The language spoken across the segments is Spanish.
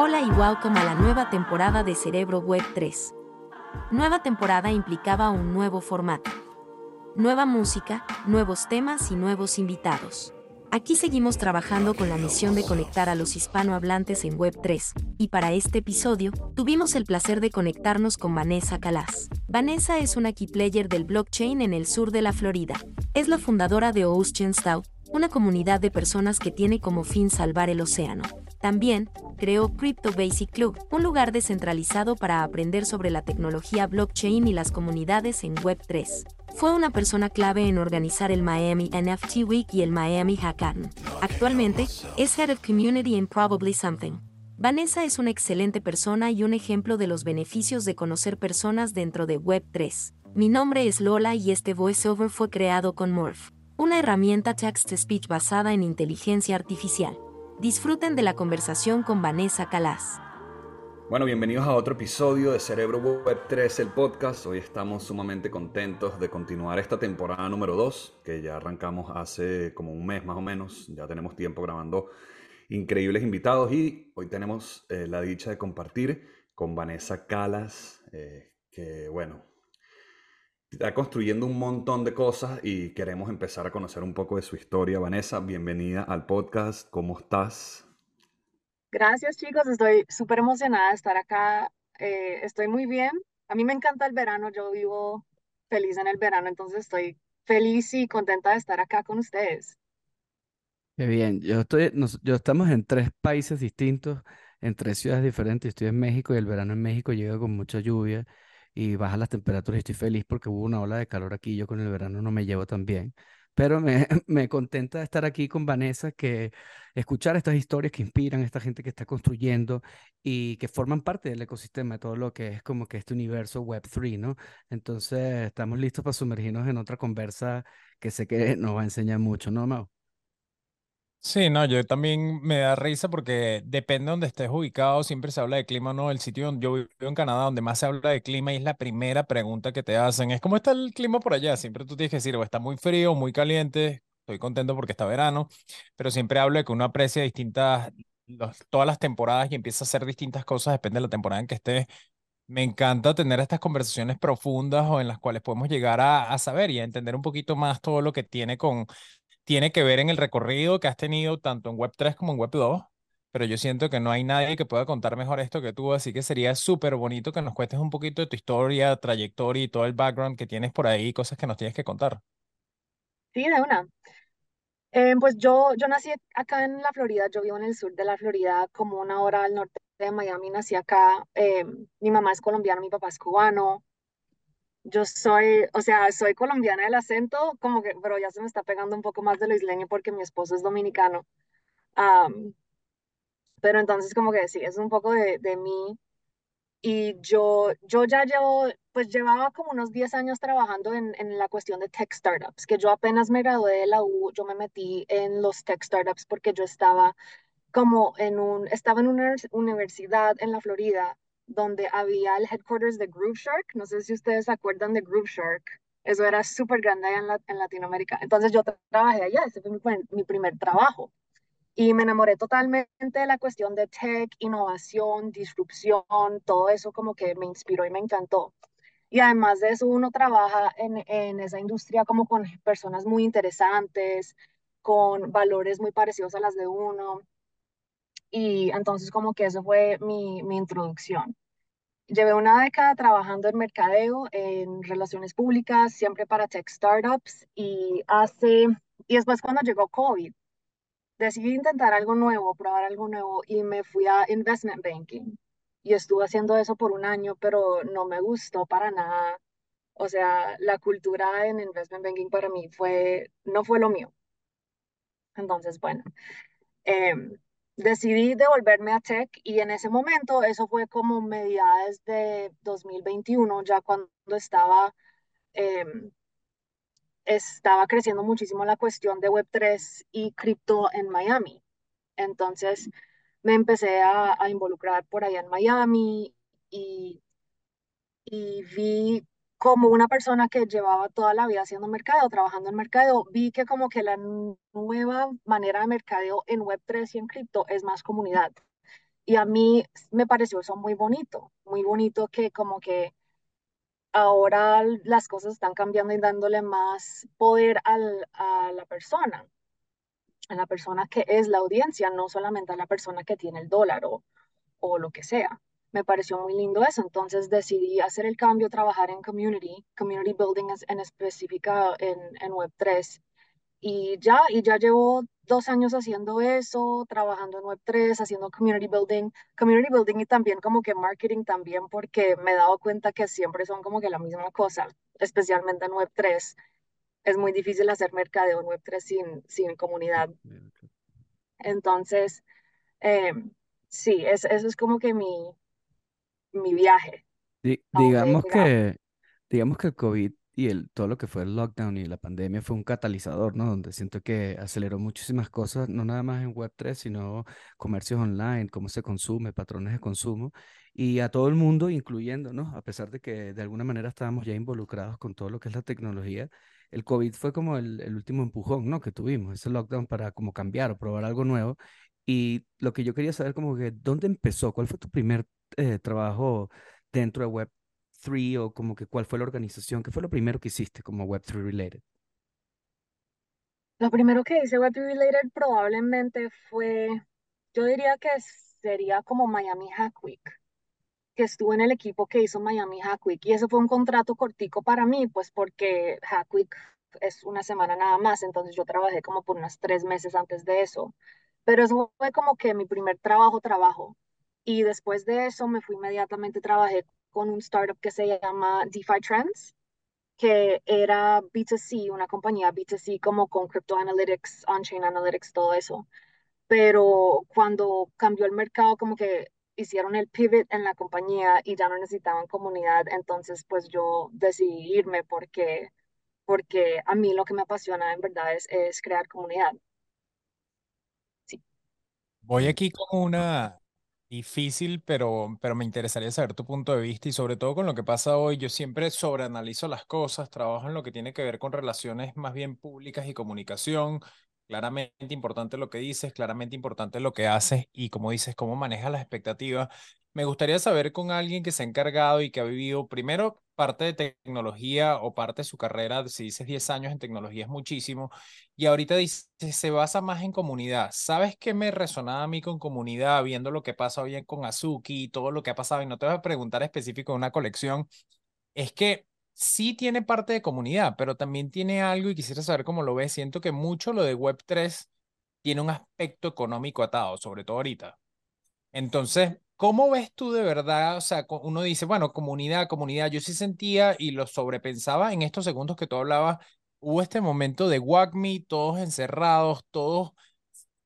Hola y welcome a la nueva temporada de Cerebro Web 3. Nueva temporada implicaba un nuevo formato. Nueva música, nuevos temas y nuevos invitados. Aquí seguimos trabajando con la misión de conectar a los hispanohablantes en Web3, y para este episodio, tuvimos el placer de conectarnos con Vanessa Calas. Vanessa es una key player del blockchain en el sur de la Florida. Es la fundadora de Ocean Stout, una comunidad de personas que tiene como fin salvar el océano. También, creó Crypto Basic Club, un lugar descentralizado para aprender sobre la tecnología blockchain y las comunidades en Web3. Fue una persona clave en organizar el Miami NFT Week y el Miami Hackathon. Actualmente, es Head of Community en Probably Something. Vanessa es una excelente persona y un ejemplo de los beneficios de conocer personas dentro de Web3. Mi nombre es Lola y este voiceover fue creado con Morph, una herramienta text-to-speech basada en inteligencia artificial. Disfruten de la conversación con Vanessa Calas. Bueno, bienvenidos a otro episodio de Cerebro Web 3, el podcast. Hoy estamos sumamente contentos de continuar esta temporada número 2, que ya arrancamos hace como un mes más o menos. Ya tenemos tiempo grabando increíbles invitados y hoy tenemos eh, la dicha de compartir con Vanessa Calas, eh, que bueno, está construyendo un montón de cosas y queremos empezar a conocer un poco de su historia. Vanessa, bienvenida al podcast. ¿Cómo estás? Gracias chicos, estoy súper emocionada de estar acá. Eh, estoy muy bien. A mí me encanta el verano, yo vivo feliz en el verano, entonces estoy feliz y contenta de estar acá con ustedes. Qué bien, yo estoy, yo estamos en tres países distintos, en tres ciudades diferentes. Estoy en México y el verano en México llega con mucha lluvia y baja las temperaturas y estoy feliz porque hubo una ola de calor aquí. Yo con el verano no me llevo tan bien. Pero me, me contenta estar aquí con Vanessa, que escuchar estas historias que inspiran a esta gente que está construyendo y que forman parte del ecosistema, de todo lo que es como que este universo Web3, ¿no? Entonces, estamos listos para sumergirnos en otra conversa que sé que nos va a enseñar mucho, ¿no, Mau? Sí, no, yo también me da risa porque depende de donde estés ubicado, siempre se habla de clima, ¿no? El sitio donde yo vivo en Canadá, donde más se habla de clima y es la primera pregunta que te hacen, es ¿cómo está el clima por allá? Siempre tú tienes que decir, o está muy frío, muy caliente, estoy contento porque está verano, pero siempre hablo de que uno aprecia distintas, todas las temporadas y empieza a hacer distintas cosas, depende de la temporada en que estés. Me encanta tener estas conversaciones profundas o en las cuales podemos llegar a, a saber y a entender un poquito más todo lo que tiene con tiene que ver en el recorrido que has tenido tanto en Web3 como en Web2, pero yo siento que no hay nadie que pueda contar mejor esto que tú, así que sería súper bonito que nos cuentes un poquito de tu historia, trayectoria y todo el background que tienes por ahí, cosas que nos tienes que contar. Sí, de una. Eh, pues yo, yo nací acá en la Florida, yo vivo en el sur de la Florida, como una hora al norte de Miami, nací acá. Eh, mi mamá es colombiana, mi papá es cubano. Yo soy, o sea, soy colombiana del acento, como que, pero ya se me está pegando un poco más de lo isleño porque mi esposo es dominicano. pero entonces como que sí, es un poco de, de mí. Y yo, yo ya llevo, pues llevaba como unos 10 años trabajando en, en la cuestión de tech startups, que yo apenas me gradué de la U, yo me metí en los tech startups porque yo estaba como en un, estaba en una universidad en la Florida donde había el headquarters de Groove Shark. No sé si ustedes se acuerdan de Groove Shark. Eso era súper grande allá en, Latinoamérica. Entonces yo trabajé allá, ese fue mi, mi primer trabajo. Y me enamoré totalmente de la cuestión de tech, innovación, disrupción, todo eso como que me inspiró y me encantó. Y además de eso, uno trabaja en, en esa industria como con personas muy interesantes, con valores muy parecidos a las de uno. Y entonces como que eso fue mi, mi introducción. Llevé una década trabajando en mercadeo, en relaciones públicas, siempre para tech startups y hace, y después cuando llegó COVID, decidí intentar algo nuevo, probar algo nuevo y me fui a investment banking. Y estuve haciendo eso por un año, pero no me gustó para nada. O sea, la cultura en investment banking para mí fue, no fue lo mío. Entonces, bueno, eh, decidí devolverme a tech y en ese momento, eso fue como mediados de 2021, ya cuando estaba, em, estaba creciendo muchísimo la cuestión de Web3 y cripto en Miami. Entonces me empecé a, involucrar por allá en Miami y, y vi como una persona que llevaba toda la vida haciendo mercado, trabajando en mercado, vi que como que la nueva manera de mercadeo en Web3 y en cripto es más comunidad. Y a mí me pareció eso muy bonito, muy bonito que como que ahora las cosas están cambiando y dándole más poder al, a la persona, a la persona que es la audiencia, no solamente a la persona que tiene el dólar o, o lo que sea. Me pareció muy lindo eso, entonces decidí hacer el cambio, trabajar en community, community building en específica en, en Web3 y ya, y ya llevo dos años haciendo eso, trabajando en Web3, haciendo community building, community building y también como que marketing también, porque me he dado cuenta que siempre son como que la misma cosa, especialmente en Web3. Es muy difícil hacer mercadeo en Web3 sin, sin comunidad. Entonces, eh, sí, es, eso es como que mi, mi viaje. digamos que, digamos que el COVID y el, todo lo que fue el lockdown y la pandemia fue un catalizador, ¿no? Donde siento que aceleró muchísimas cosas, no nada más en Web3, sino comercios online, cómo se consume, patrones de consumo, y a todo el mundo, incluyendo, ¿no? A pesar de que de alguna manera estábamos ya involucrados con todo lo que es la tecnología, el COVID fue como el, el último empujón, ¿no? Que tuvimos, ese lockdown para como cambiar o probar algo nuevo. Y lo que yo quería saber como que, ¿dónde empezó? ¿Cuál fue tu primer eh, trabajo dentro de Web 3 o como que cuál fue la organización? ¿Qué fue lo primero que hiciste como Web3 related? Lo primero que hice Web3 related probablemente fue, yo diría que sería como Miami Hack Week, que estuve en el equipo que hizo Miami Hack Week y ese fue un contrato cortico para mí, pues porque Hack Week es una semana nada más, entonces yo trabajé como por unos tres meses antes de eso, pero eso fue como que mi primer trabajo, trabajo. Y después de eso me fui inmediatamente, trabajé con un startup que se llama DeFi Trends, que era B2C, una compañía B2C como con Crypto Analytics, On-Chain Analytics, todo eso. Pero cuando cambió el mercado, como que hicieron el pivot en la compañía y ya no necesitaban comunidad, entonces pues yo decidí irme porque, porque a mí lo que me apasiona en verdad es, es crear comunidad. Sí. Voy aquí con una, Difícil, pero, pero me interesaría saber tu punto de vista y sobre todo con lo que pasa hoy. Yo siempre sobreanalizo las cosas, trabajo en lo que tiene que ver con relaciones más bien públicas y comunicación. Claramente importante lo que dices, claramente importante lo que haces y como dices, cómo manejas las expectativas. Me gustaría saber con alguien que se ha encargado y que ha vivido primero parte de tecnología o parte de su carrera, si dices 10 años en tecnología es muchísimo, y ahorita dice, se basa más en comunidad. ¿Sabes qué me resonaba a mí con comunidad, viendo lo que pasa hoy con Azuki y todo lo que ha pasado? Y no te voy a preguntar específico de una colección, es que sí tiene parte de comunidad, pero también tiene algo y quisiera saber cómo lo ves. Siento que mucho lo de Web3 tiene un aspecto económico atado, sobre todo ahorita. Entonces, ¿Cómo ves tú de verdad? O sea, uno dice, bueno, comunidad, comunidad. Yo sí sentía y lo sobrepensaba en estos segundos que tú hablabas. Hubo este momento de WACME, todos encerrados, todos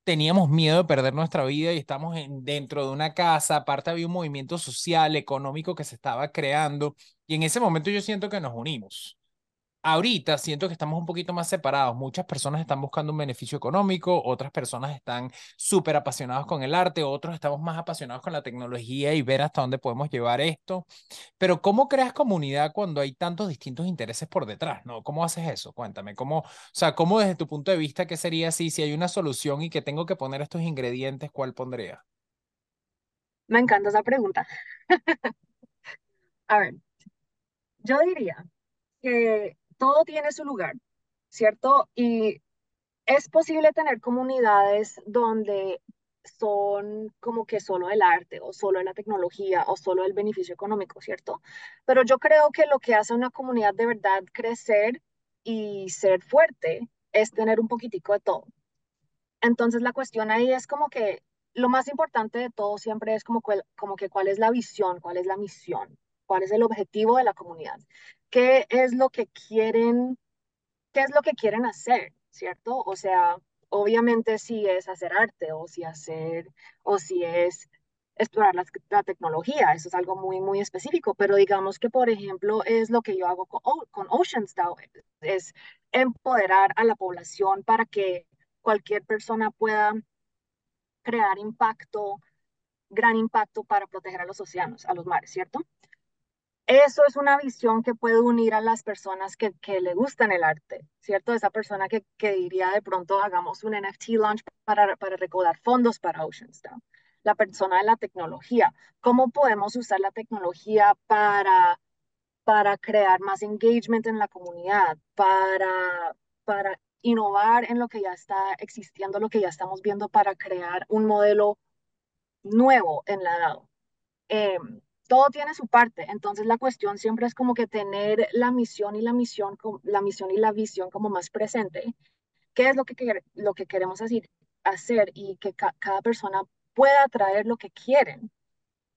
teníamos miedo de perder nuestra vida y estamos en, dentro de una casa. Aparte, había un movimiento social, económico que se estaba creando. Y en ese momento yo siento que nos unimos. Ahorita siento que estamos un poquito más separados. Muchas personas están buscando un beneficio económico, otras personas están súper apasionados con el arte, otros estamos más apasionados con la tecnología y ver hasta dónde podemos llevar esto. Pero ¿cómo creas comunidad cuando hay tantos distintos intereses por detrás? ¿no? ¿Cómo haces eso? Cuéntame, ¿cómo, o sea, cómo desde tu punto de vista, qué sería así? Si hay una solución y que tengo que poner estos ingredientes, ¿cuál pondría? Me encanta esa pregunta. A ver, yo diría que todo tiene su lugar, ¿cierto? Y es posible tener comunidades donde son como que solo el arte o solo la tecnología o solo el beneficio económico, ¿cierto? Pero yo creo que lo que hace a una comunidad de verdad crecer y ser fuerte es tener un poquitico de todo. Entonces la cuestión ahí es como que lo más importante de todo siempre es como, como que cuál es la visión, cuál es la misión, cuál es el objetivo de la comunidad qué es lo que quieren, qué es lo que quieren hacer, ¿cierto? O sea, obviamente si es hacer arte o si hacer, o si es explorar la, tecnología, eso es algo muy, muy específico, pero digamos que, por ejemplo, es lo que yo hago con, con Ocean es empoderar a la población para que cualquier persona pueda crear impacto, gran impacto para proteger a los océanos, a los mares, ¿cierto? Eso es una visión que puede unir a las personas que, le gustan el arte, ¿cierto? Esa persona que, diría de pronto hagamos un NFT launch para, para recaudar fondos para Oceanstown. la persona de la tecnología. ¿Cómo podemos usar la tecnología para, crear más engagement en la comunidad, para, innovar en lo que ya está existiendo, lo que ya estamos viendo, para crear un modelo nuevo en la DAO? Todo tiene su parte, entonces la cuestión siempre es como que tener la misión y la misión, la misión y la visión como más presente. ¿Qué es lo que, lo que queremos hacer, y que cada persona pueda traer lo que quieren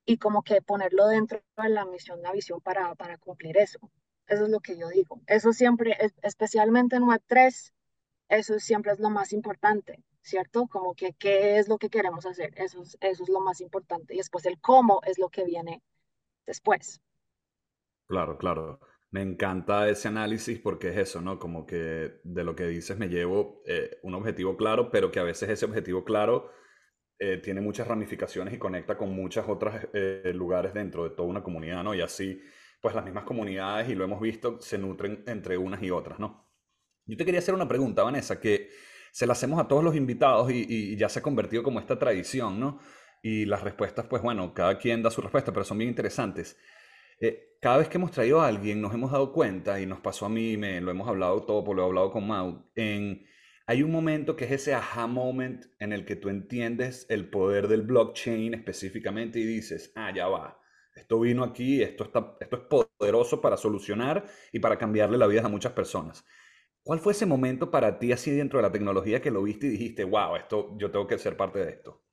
y como que ponerlo dentro de la misión, la visión para, para cumplir eso. Eso es lo que yo digo. Eso siempre, especialmente en Web3, eso siempre es lo más importante, ¿cierto? Como que qué es lo que queremos hacer, eso es, eso es lo más importante. Y después el cómo es lo que viene después. Claro, claro. Me encanta ese análisis porque es eso, ¿no? Como que de lo que dices me llevo eh, un objetivo claro, pero que a veces ese objetivo claro eh, tiene muchas ramificaciones y conecta con muchos otros eh, lugares dentro de toda una comunidad, ¿no? Y así, pues las mismas comunidades, y lo hemos visto, se nutren entre unas y otras, ¿no? Yo te quería hacer una pregunta, Vanessa, que se la hacemos a todos los invitados y ya se ha convertido como esta tradición, ¿no? Y las respuestas, pues bueno, cada quien da su respuesta, pero son bien interesantes. Eh, cada vez que hemos traído a alguien nos hemos dado cuenta, y nos pasó a mí, me, lo hemos hablado todo, lo he hablado con Mau, en, hay un momento que es ese aha moment en el que tú entiendes el poder del blockchain específicamente y dices, ah, ya va, esto vino aquí, esto, está, esto es poderoso para solucionar y para cambiarle la vida a muchas personas. ¿Cuál fue ese momento para ti así dentro de la tecnología que lo viste y dijiste, wow, esto, yo tengo que ser parte de esto?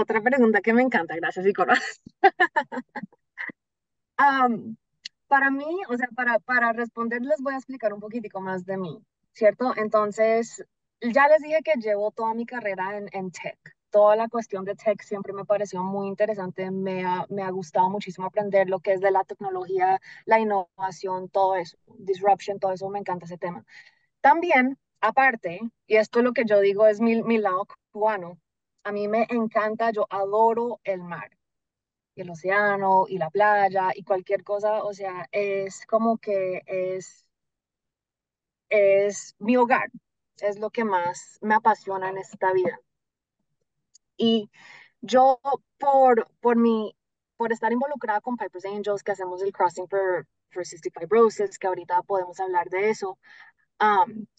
Otra pregunta que me encanta, gracias, Icora. um, para mí, o sea, para, para responderles voy a explicar un poquitico más de mí, ¿cierto? Entonces, ya les dije que llevo toda mi carrera en, en tech. Toda la cuestión de tech siempre me pareció muy interesante, me ha, me ha gustado muchísimo aprender lo que es de la tecnología, la innovación, todo eso, disruption, todo eso, me encanta ese tema. También, aparte, y esto es lo que yo digo es mi, mi lado cubano, a mí me encanta, yo adoro el mar, el océano y la playa y cualquier cosa, o sea, es como que es, es mi hogar, es lo que más me apasiona en esta vida. Y yo por, por mi, por estar involucrada con Piper's Angels, que hacemos el Crossing for, for Cystic Fibrosis, que ahorita podemos hablar de eso,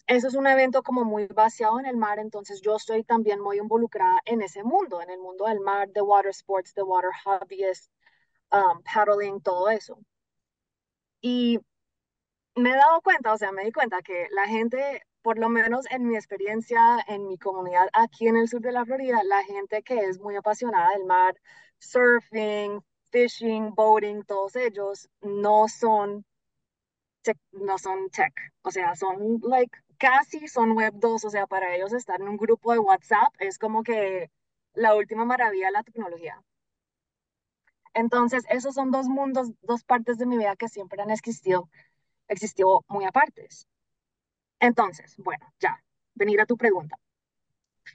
eso es un evento como muy vaciado en el mar, entonces yo estoy también muy involucrada en ese mundo, en el mundo del mar, de water sports, de water hobbyist, paddling, todo eso. Y me he dado cuenta, o sea, me di cuenta que la gente, por lo menos en mi experiencia, en mi comunidad aquí en el sur de la Florida, la gente que es muy apasionada del mar, surfing, fishing, boating, todos ellos no son no son tech, o sea, son like casi son web 2, o sea, para ellos estar en un grupo de WhatsApp es como que la última maravilla de la tecnología. Entonces, esos son dos mundos, dos partes de mi vida que siempre han existido, existido muy apartes. Entonces, bueno, ya, venir a tu pregunta.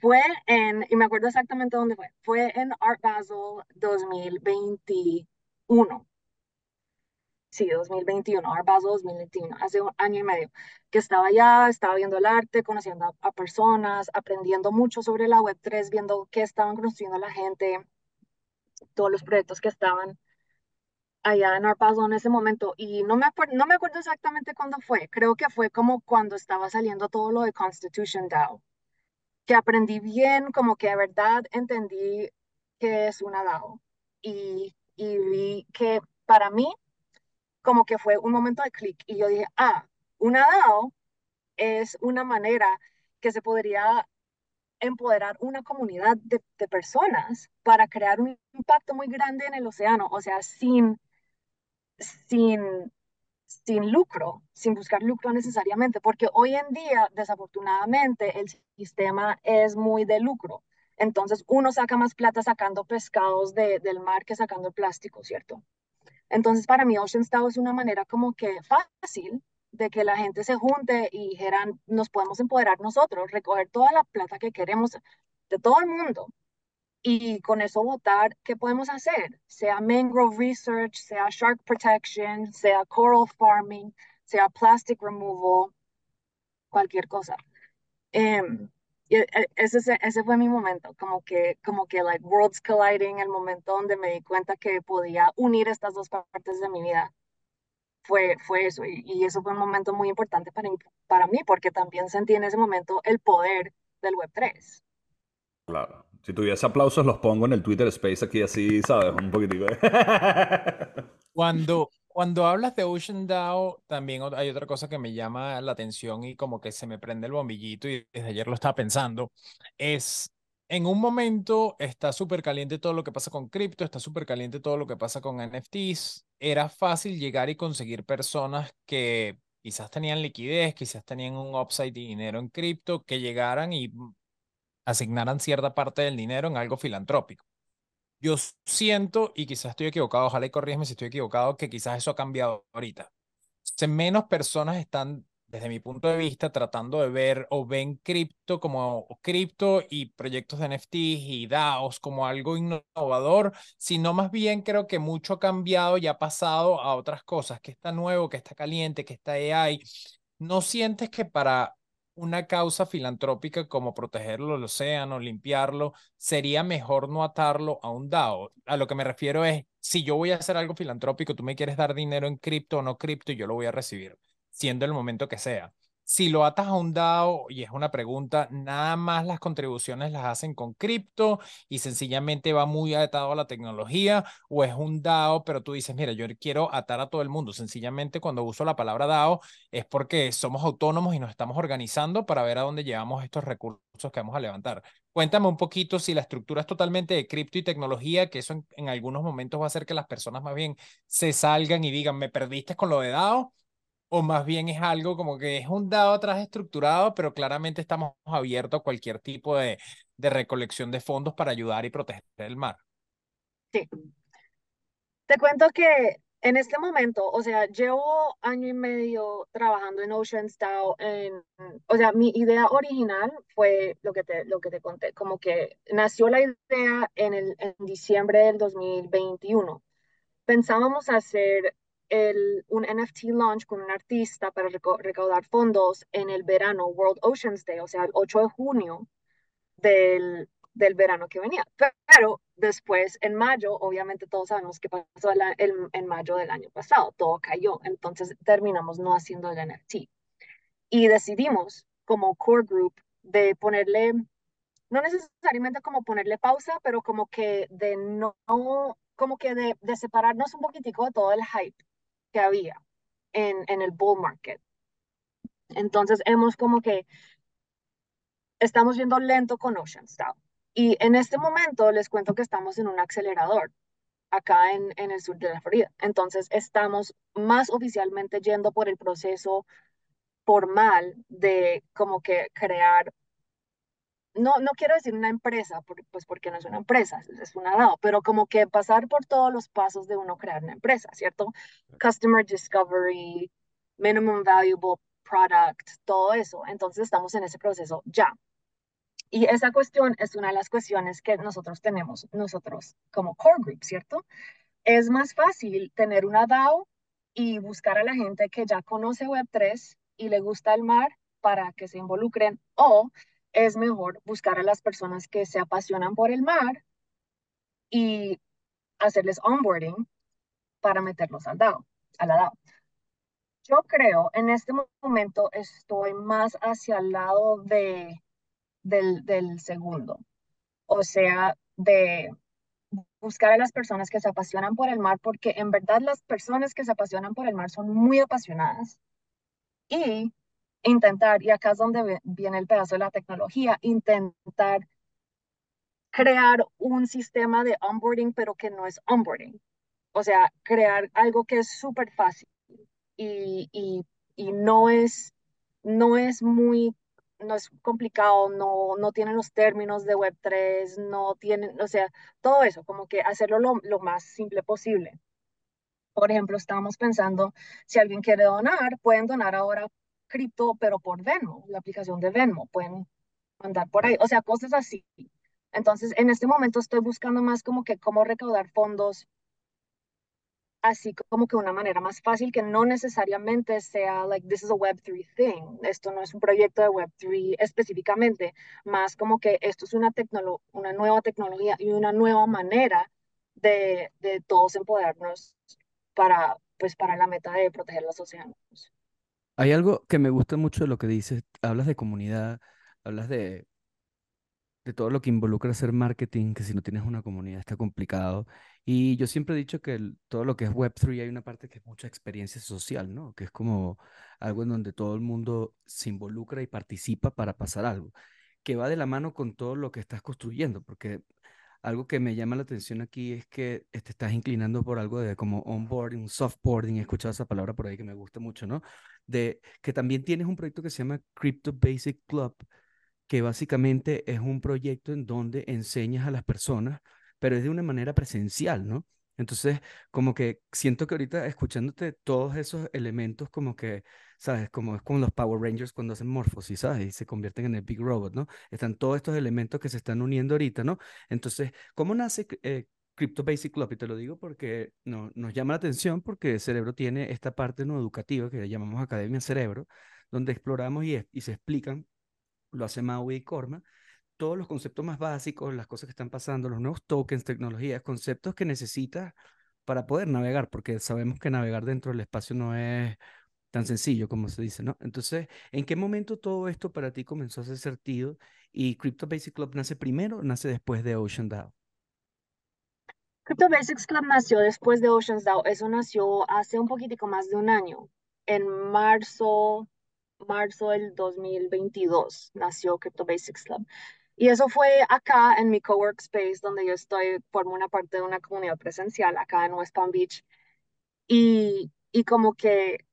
Fue en, y me acuerdo exactamente dónde fue, fue en Art Basel 2021 sí, 2021, Art Basel 2021, hace un año y medio, que estaba allá, estaba viendo el arte, conociendo a, personas, aprendiendo mucho sobre la Web3, viendo qué estaban construyendo la gente, todos los proyectos que estaban allá en Basel en ese momento. Y no me, no me acuerdo exactamente cuándo fue, creo que fue como cuando estaba saliendo todo lo de Constitution DAO, que aprendí bien, como que de verdad entendí qué es una DAO. Y, y vi que para mí como que fue un momento de clic y yo dije, ah, una DAO es una manera que se podría empoderar una comunidad de, personas para crear un impacto muy grande en el océano, o sea, sin, sin, sin lucro, sin buscar lucro necesariamente, porque hoy en día, desafortunadamente, el sistema es muy de lucro. Entonces, uno saca más plata sacando pescados del mar que sacando el plástico, ¿cierto? Entonces, para mí, Ocean Style es una manera como que fácil de que la gente se junte y dijeran, nos podemos empoderar nosotros, recoger toda la plata que queremos de todo el mundo y con eso votar qué podemos hacer, sea mangrove research, sea shark protection, sea coral farming, sea plastic removal, cualquier cosa. Em, Y e, e, ese, ese fue mi momento, como que, como que, like, worlds colliding, el momento donde me di cuenta que podía unir estas dos partes de mi vida. Fue, fue eso, y, y eso fue un momento muy importante para para mí, porque también sentí en ese momento el poder del Web3. Claro. Si tuviese aplausos, los pongo en el Twitter Space aquí así, ¿sabes? Un poquitico. Cuando, cuando hablas de Ocean DAO, también hay otra cosa que me llama la atención y como que se me prende el bombillito y desde ayer lo estaba pensando, es en un momento está súper caliente todo lo que pasa con cripto, está súper caliente todo lo que pasa con NFTs. Era fácil llegar y conseguir personas que quizás tenían liquidez, quizás tenían un upside de dinero en cripto, que llegaran y asignaran cierta parte del dinero en algo filantrópico. Yo siento, y quizás estoy equivocado, ojalá y corrígeme si estoy equivocado, que quizás eso ha cambiado ahorita. menos personas están, desde mi punto de vista, tratando de ver o ven cripto como cripto y proyectos de NFTs y DAOs como algo innovador, sino más bien creo que mucho ha cambiado y ha pasado a otras cosas, que está nuevo, que está caliente, que está AI. ¿No sientes que para una causa filantrópica como protegerlo el océano, limpiarlo, sería mejor no atarlo a un DAO. A lo que me refiero es, si yo voy a hacer algo filantrópico, tú me quieres dar dinero en cripto o no cripto, yo lo voy a recibir, siendo el momento que sea. Si lo atas a un DAO, y es una pregunta, nada más las contribuciones las hacen con cripto y sencillamente va muy atado a la tecnología, o es un DAO, pero tú dices, mira, yo quiero atar a todo el mundo. Sencillamente cuando uso la palabra DAO es porque somos autónomos y nos estamos organizando para ver a dónde llevamos estos recursos que vamos a levantar. Cuéntame un poquito si la estructura es totalmente de cripto y tecnología, que eso en, en algunos momentos va a hacer que las personas más bien se salgan y digan, me perdiste con lo de DAO o más bien es algo como que es un dado atrás estructurado, pero claramente estamos abiertos a cualquier tipo de, de recolección de fondos para ayudar y proteger el mar. Sí. Te cuento que en este momento, o sea, llevo año y medio trabajando en Ocean DAO. En, o sea, mi idea original fue lo que te, lo que te conté, como que nació la idea en, el, en diciembre del 2021. Pensábamos hacer el, un NFT launch con un artista para recaudar fondos en el verano, World Oceans Day, o sea, el 8 de junio del, del verano que venía. Pero después, en mayo, obviamente todos sabemos qué pasó el, en mayo del año pasado, todo cayó, entonces terminamos no haciendo el NFT. Y decidimos como core group de ponerle, no necesariamente como ponerle pausa, pero como que de no, como que de, de separarnos un poquitico de todo el hype que había en, en el bull market. Entonces hemos como que estamos yendo lento con Ocean Style. Y en este momento les cuento que estamos en un acelerador acá en, en el sur de la Florida. Entonces estamos más oficialmente yendo por el proceso formal de como que crear no, no quiero decir una empresa, pues porque no es una empresa, es una DAO, pero como que pasar por todos los pasos de uno crear una empresa, ¿cierto? Customer Discovery, Minimum Valuable Product, todo eso. Entonces estamos en ese proceso ya. Y esa cuestión es una de las cuestiones que nosotros tenemos, nosotros como core group, ¿cierto? Es más fácil tener una DAO y buscar a la gente que ya conoce Web3 y le gusta el mar para que se involucren o es mejor buscar a las personas que se apasionan por el mar y hacerles onboarding para meterlos al DAO, a la DAO. Yo creo, en este momento estoy más hacia el lado de, del, del segundo, o sea, de buscar a las personas que se apasionan por el mar, porque en verdad las personas que se apasionan por el mar son muy apasionadas y intentar, y acá es donde viene el pedazo de la tecnología, intentar crear un sistema de onboarding, pero que no es onboarding. O sea, crear algo que es súper fácil y, y, y, no, es, no es muy, no es complicado, no, no tiene los términos de Web3, no tienen, o sea, todo eso, como que hacerlo lo, lo más simple posible. Por ejemplo, estamos pensando, si alguien quiere donar, pueden donar ahora cripto, pero por Venmo, la aplicación de Venmo, pueden mandar por ahí, o sea, cosas así. Entonces, en este momento estoy buscando más como que cómo recaudar fondos así como que una manera más fácil que no necesariamente sea like this is a web3 thing. Esto no es un proyecto de web3 específicamente, más como que esto es una una nueva tecnología y una nueva manera de, de todos empoderarnos para pues para la meta de proteger los océanos. Hay algo que me gusta mucho de lo que dices, hablas de comunidad, hablas de de todo lo que involucra hacer marketing, que si no tienes una comunidad está complicado. Y yo siempre he dicho que todo lo que es Web3 hay una parte que es mucha experiencia social, ¿no? Que es como algo en donde todo el mundo se involucra y participa para pasar algo, que va de la mano con todo lo que estás construyendo, porque algo que me llama la atención aquí es que te estás inclinando por algo de como onboarding, softboarding, he escuchado esa palabra por ahí que me gusta mucho, ¿no? De que también tienes un proyecto que se llama Crypto Basic Club, que básicamente es un proyecto en donde enseñas a las personas, pero es de una manera presencial, ¿no? Entonces, como que siento que ahorita escuchándote todos esos elementos, como que, ¿sabes? Como es como los Power Rangers cuando hacen morfosis, ¿sabes? Y se convierten en el Big Robot, ¿no? Están todos estos elementos que se están uniendo ahorita, ¿no? Entonces, ¿cómo nace eh, Crypto Basic Club? Y te lo digo porque no, nos llama la atención porque el cerebro tiene esta parte educativa que llamamos Academia Cerebro, donde exploramos y, se explican lo hace Maui y Corma, todos los conceptos más básicos, las cosas que están pasando, los nuevos tokens, tecnologías, conceptos que necesitas para poder navegar, porque sabemos que navegar dentro del espacio no es tan sencillo como se dice, ¿no? Entonces, ¿en qué momento todo esto para ti comenzó a hacer sentido? ¿Y Crypto Basic Club nace primero o nace después de Ocean DAO? Crypto Basics Club nació después de Ocean DAO. Eso nació hace un poquitico más de un año. En marzo marzo del 2022 nació Crypto Basics Club. Y eso fue acá en mi cowork space donde yo estoy, formo una parte de una comunidad presencial acá en West Palm Beach. Y, y como que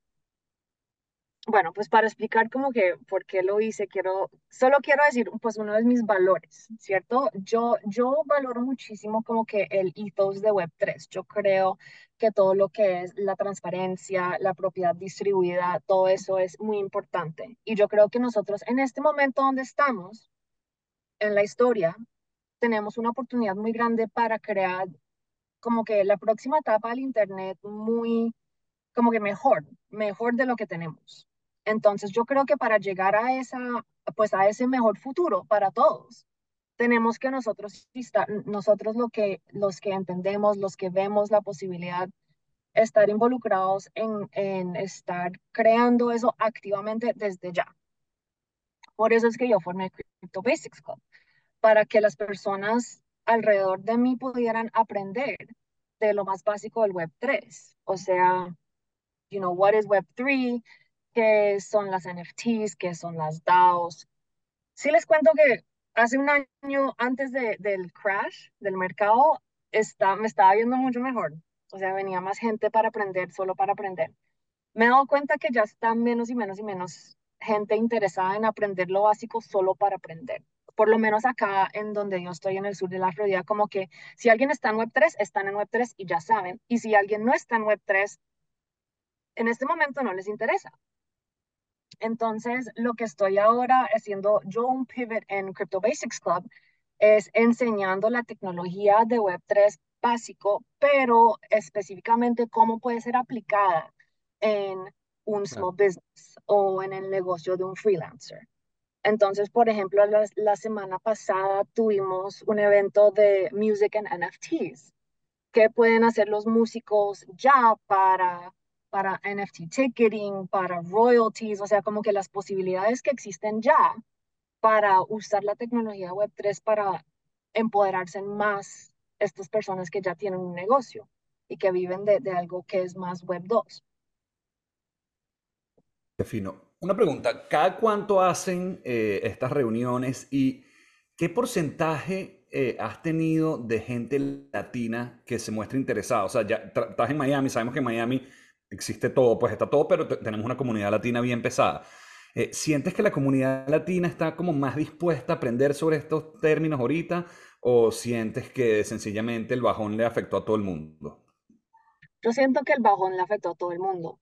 bueno, pues para explicar como que por qué lo hice, quiero, solo quiero decir, pues uno de mis valores, ¿cierto? Yo, yo valoro muchísimo como que el ethos de Web3. Yo creo que todo lo que es la transparencia, la propiedad distribuida, todo eso es muy importante. Y yo creo que nosotros en este momento donde estamos, en la historia, tenemos una oportunidad muy grande para crear como que la próxima etapa del Internet muy, como que mejor, mejor de lo que tenemos. Entonces yo creo que para llegar a esa, pues a ese mejor futuro para todos, tenemos que nosotros, nosotros lo que, los que entendemos, los que vemos la posibilidad, estar involucrados en, en estar creando eso activamente desde ya. Por eso es que yo formé Crypto Basics Club, para que las personas alrededor de mí pudieran aprender de lo más básico del Web 3. O sea, you know, what is Web 3? Qué son las NFTs, qué son las DAOs. Sí les cuento que hace un año antes de, del crash del mercado, está, me estaba viendo mucho mejor. O sea, venía más gente para aprender, solo para aprender. Me he dado cuenta que ya está menos y menos y menos gente interesada en aprender lo básico solo para aprender. Por lo menos acá en donde yo estoy en el sur de la Florida, como que si alguien está en Web3, están en Web3 y ya saben. Y si alguien no está en Web3, en este momento no les interesa. Entonces, lo que estoy ahora haciendo yo un pivot en Crypto Basics Club es enseñando la tecnología de Web3 básico, pero específicamente cómo puede ser aplicada en un small business o en el negocio de un freelancer. Entonces, por ejemplo, la, la, semana pasada tuvimos un evento de Music and NFTs. ¿Qué pueden hacer los músicos ya para para NFT ticketing, para royalties, o sea, como que las posibilidades que existen ya para usar la tecnología Web3 para empoderarse más estas personas que ya tienen un negocio y que viven de, algo que es más Web2. Fino. Una pregunta, ¿cada cuánto hacen eh, estas reuniones y qué porcentaje eh, has tenido de gente latina que se muestra interesada? O sea, ya estás en Miami, sabemos que en Miami existe todo, pues está todo, pero tenemos una comunidad latina bien pesada. Eh, ¿Sientes que la comunidad latina está como más dispuesta a aprender sobre estos términos ahorita o sientes que sencillamente el bajón le afectó a todo el mundo? Yo siento que el bajón le afectó a todo el mundo.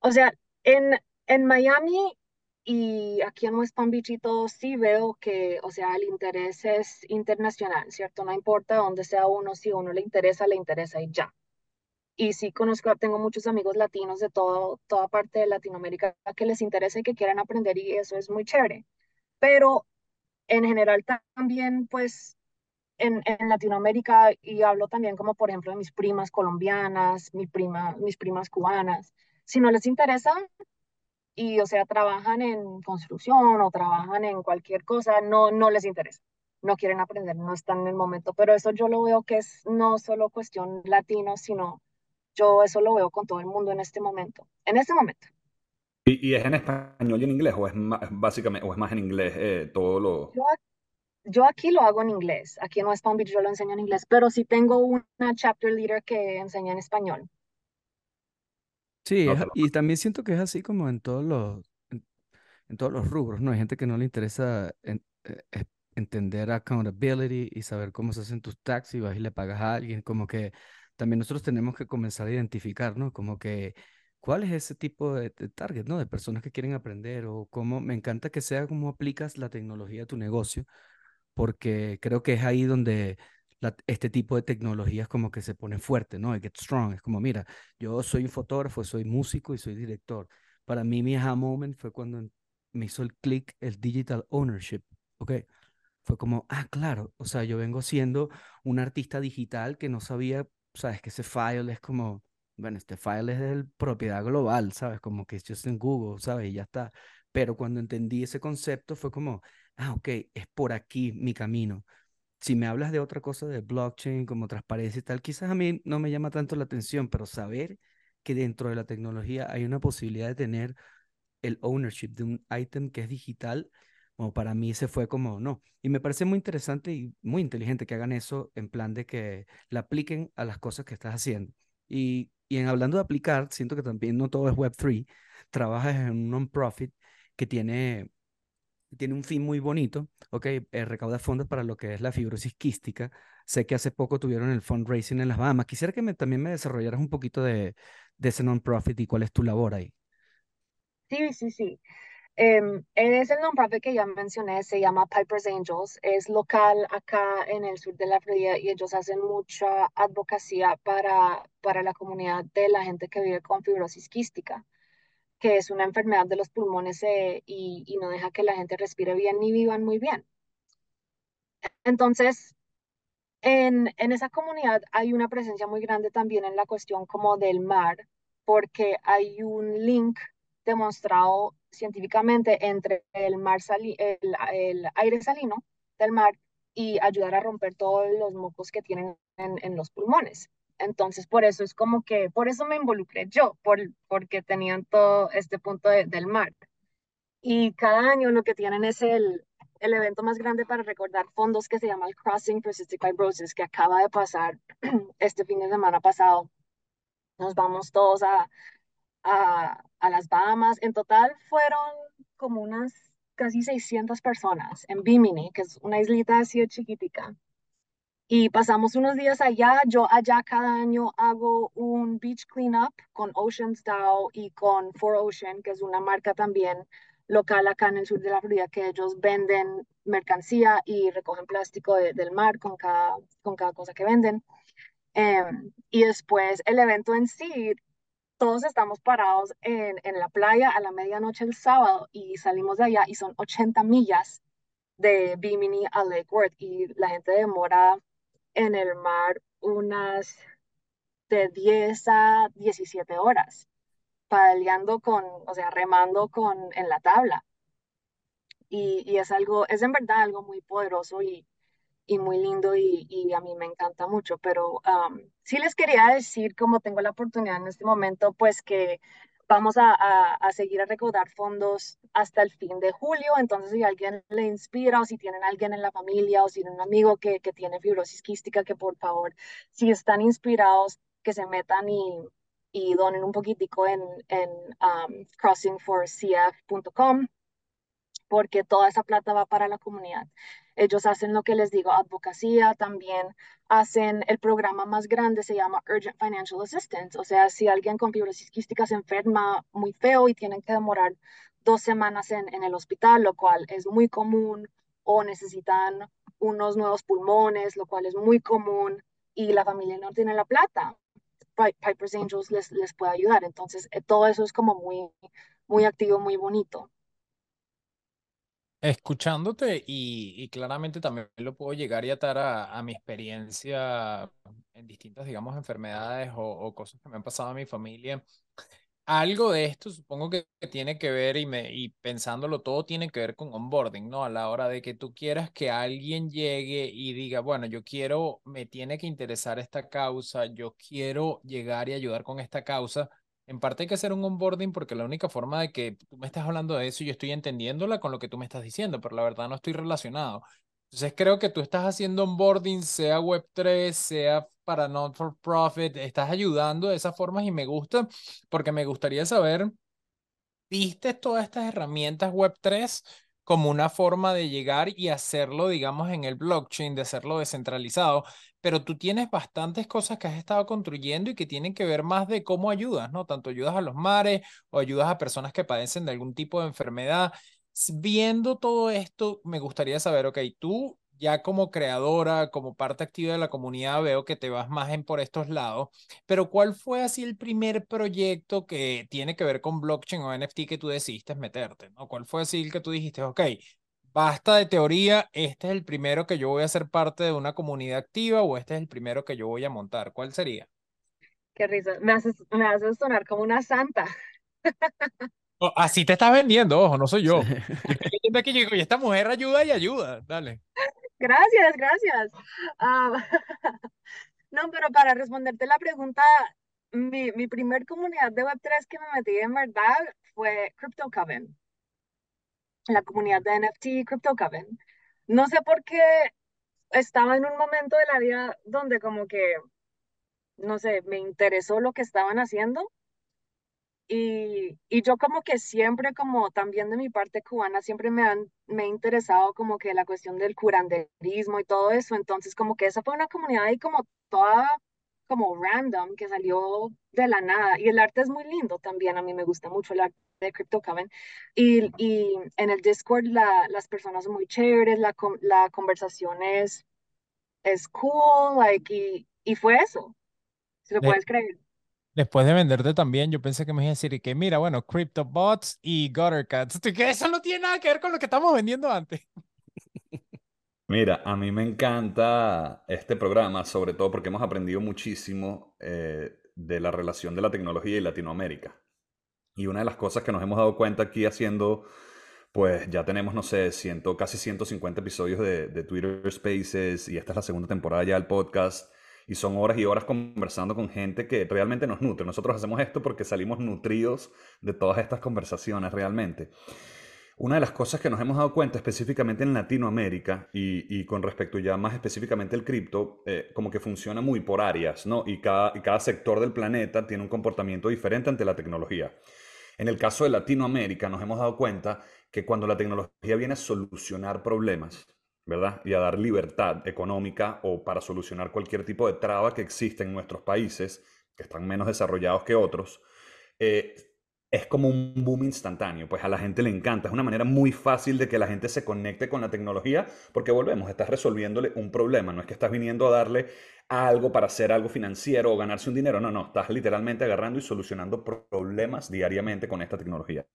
O sea, en, en Miami y aquí en West Palm Beach y todo, sí veo que, o sea, el interés es internacional, ¿cierto? No importa dónde sea uno, si a uno le interesa, le interesa y ya. Y sí conozco, tengo muchos amigos latinos de todo, toda parte de Latinoamérica que les interesa y que quieran aprender y eso es muy chévere. Pero en general también, pues, en, en, Latinoamérica, y hablo también como por ejemplo de mis primas colombianas, mi prima, mis primas cubanas, si no les interesa y, o sea, trabajan en construcción o trabajan en cualquier cosa, no, no les interesa, no quieren aprender, no están en el momento, pero eso yo lo veo que es no solo cuestión latino, sino yo eso lo veo con todo el mundo en este momento, en este momento. ¿Y, es en español y en inglés o es más, básicamente, o es más en inglés eh, todo lo...? Yo, aquí lo hago en inglés, aquí en West Palm Beach yo lo enseño en inglés, pero sí tengo una chapter leader que enseña en español. Sí, y también siento que es así como en todos los, en, todos los rubros, ¿no? Hay gente que no le interesa eh, entender accountability y saber cómo se hacen tus taxis, vas y le pagas a alguien, como que también nosotros tenemos que comenzar a identificar, ¿no? Como que cuál es ese tipo de, target, ¿no? De personas que quieren aprender o cómo, me encanta que sea cómo aplicas la tecnología a tu negocio, porque creo que es ahí donde este tipo de tecnologías como que se pone fuerte, ¿no? It gets strong. Es como, mira, yo soy un fotógrafo, soy músico y soy director. Para mí mi aha moment fue cuando me hizo el click el digital ownership, ¿ok? Fue como, ah, claro, o sea, yo vengo siendo un artista digital que no sabía sabes que ese file es como, bueno, este file es de propiedad global, ¿sabes? Como que es en Google, ¿sabes? Y ya está. Pero cuando entendí ese concepto fue como, ah, ok, es por aquí mi camino. Si me hablas de otra cosa de blockchain como transparencia y tal, quizás a mí no me llama tanto la atención, pero saber que dentro de la tecnología hay una posibilidad de tener el ownership de un item que es digital, como para mí se fue como, no. Y me parece muy interesante y muy inteligente que hagan eso en plan de que la apliquen a las cosas que estás haciendo. Y, y en hablando de aplicar, siento que también no todo es Web3. Trabajas en un non-profit que tiene, tiene un fin muy bonito, ¿ok? Eh, recauda fondos para lo que es la fibrosis quística. Sé que hace poco tuvieron el fundraising en las Bahamas. Quisiera que me, también me desarrollaras un poquito de, de ese non-profit y cuál es tu labor ahí. Sí, sí, sí. Eh, es el nombre que ya mencioné, se llama Piper's Angels, es local acá en el sur de la Florida y ellos hacen mucha advocacia para, para la comunidad de la gente que vive con fibrosis quística, que es una enfermedad de los pulmones eh, y, y no deja que la gente respire bien ni vivan muy bien. Entonces, en, en esa comunidad hay una presencia muy grande también en la cuestión como del mar, porque hay un link demostrado científicamente entre el, mar el, aire salino del mar y ayudar a romper todos los mocos que tienen en, los pulmones. Entonces, por eso es como que, por eso me involucré yo, por, porque tenían todo este punto del mar. Y cada año lo que tienen es el, el evento más grande para recordar fondos que se llama el Crossing for Cystic Fibrosis, que acaba de pasar este fin de semana pasado. Nos vamos todos a, a, a las Bahamas. En total fueron como unas casi 600 personas en Bimini, que es una islita así de chiquitica. Y pasamos unos días allá. Yo allá cada año hago un beach cleanup con Oceans DAO y con For Ocean, que es una marca también local acá en el sur de la Florida, que ellos venden mercancía y recogen plástico del mar con cada, con cada cosa que venden. Em, y después el evento en sí todos estamos parados en, en, la playa a la medianoche el sábado y salimos de allá y son 80 millas de Bimini a Lake Worth y la gente demora en el mar unas de 10 a 17 horas peleando con, o sea, remando con en la tabla. Y, y es algo, es en verdad algo muy poderoso y, y muy lindo y, a mí me encanta mucho, pero um, sí les quería decir, como tengo la oportunidad en este momento, pues que vamos a, seguir a recaudar fondos hasta el fin de julio, entonces si alguien le inspira o si tienen alguien en la familia o si tienen un amigo que, tiene fibrosis quística, que por favor, si están inspirados, que se metan y, y donen un poquitico en, en um, crossingforcf.com porque toda esa plata va para la comunidad. Ellos hacen lo que les digo, advocacia, también hacen el programa más grande, se llama Urgent Financial Assistance. O sea, si alguien con fibrosis quística se enferma muy feo y tienen que demorar dos semanas en, el hospital, lo cual es muy común, o necesitan unos nuevos pulmones, lo cual es muy común, y la familia no tiene la plata Piper's Angels les, les pueda ayudar. Entonces, eh, todo eso es como muy, muy activo, muy bonito. Escuchándote y, claramente también lo puedo llegar y atar a, mi experiencia en distintas, digamos, enfermedades o, cosas que me han pasado a mi familia. Algo de esto supongo que tiene que ver y, y pensándolo todo tiene que ver con onboarding, ¿no? A la hora de que tú quieras que alguien llegue y diga, bueno, yo quiero, me tiene que interesar esta causa, yo quiero llegar y ayudar con esta causa. En parte hay que hacer un onboarding porque la única forma de que tú me estás hablando de eso, yo estoy entendiéndola con lo que tú me estás diciendo, pero la verdad no estoy relacionado. Entonces creo que tú estás haciendo onboarding, sea Web3, sea para not for profit, estás ayudando de esas formas y me gusta porque me gustaría saber, ¿viste todas estas herramientas Web3 como una forma de llegar y hacerlo, digamos, en el blockchain, de hacerlo descentralizado? Pero tú tienes bastantes cosas que has estado construyendo y que tienen que ver más de cómo ayudas, ¿no? Tanto ayudas a los mares o ayudas a personas que padecen de algún tipo de enfermedad. Viendo todo esto, me gustaría saber, ok, tú ya como creadora, como parte activa de la comunidad, veo que te vas más en por estos lados, pero ¿cuál fue así el primer proyecto que tiene que ver con blockchain o NFT que tú decidiste meterte? ¿no? ¿Cuál fue así el que tú dijiste, ok, basta de teoría, este es el primero que yo voy a ser parte de una comunidad activa o este es el primero que yo voy a montar? ¿Cuál sería? Qué risa, me haces, me haces sonar como una santa. Oh, así te estás vendiendo, ojo, no soy yo. Yo aquí y esta mujer ayuda y ayuda, dale. Gracias, gracias. Ah, no, pero para responderte la pregunta, mi, mi primer comunidad de Web3 que me metí en verdad fue CryptoCoven, la comunidad de NFT CryptoCoven. No sé por qué estaba en un momento de la vida donde como que, no sé, me interesó lo que estaban haciendo y, y yo como que siempre, como también de mi parte cubana, siempre me han me he interesado como que la cuestión del curanderismo y todo eso. Entonces como que esa fue una comunidad ahí como toda como random que salió de la nada. Y el arte es muy lindo también. A mí me gusta mucho el arte de CryptoCoven. Y, y en el Discord la, las personas son muy chéveres, la, la conversación es, es cool, like, y, y fue eso. Si lo puedes creer. Después de venderte también, yo pensé que me iba a decir que, mira, bueno, CryptoBots y Guttercats, eso no tiene nada que ver con lo que estamos vendiendo antes. Mira, a mí me encanta este programa, sobre todo porque hemos aprendido muchísimo eh, de la relación de la tecnología y Latinoamérica. Y una de las cosas que nos hemos dado cuenta aquí haciendo, pues ya tenemos, no sé, ciento, casi 150 episodios de, de Twitter Spaces y esta es la segunda temporada ya del podcast y son horas y horas conversando con gente que realmente nos nutre. Nosotros hacemos esto porque salimos nutridos de todas estas conversaciones realmente. Una de las cosas que nos hemos dado cuenta específicamente en Latinoamérica y, con respecto ya más específicamente al cripto, eh, como que funciona muy por áreas, ¿no? Y cada, y cada sector del planeta tiene un comportamiento diferente ante la tecnología. En el caso de Latinoamérica nos hemos dado cuenta que cuando la tecnología viene a solucionar problemas, ¿verdad? Y a dar libertad económica o para solucionar cualquier tipo de traba que existe en nuestros países, que están menos desarrollados que otros, eh, es como un boom instantáneo, pues a la gente le encanta, es una manera muy fácil de que la gente se conecte con la tecnología, porque volvemos, estás resolviéndole un problema, no es que estás viniendo a darle algo para hacer algo financiero o ganarse un dinero, no, no, estás literalmente agarrando y solucionando problemas diariamente con esta tecnología.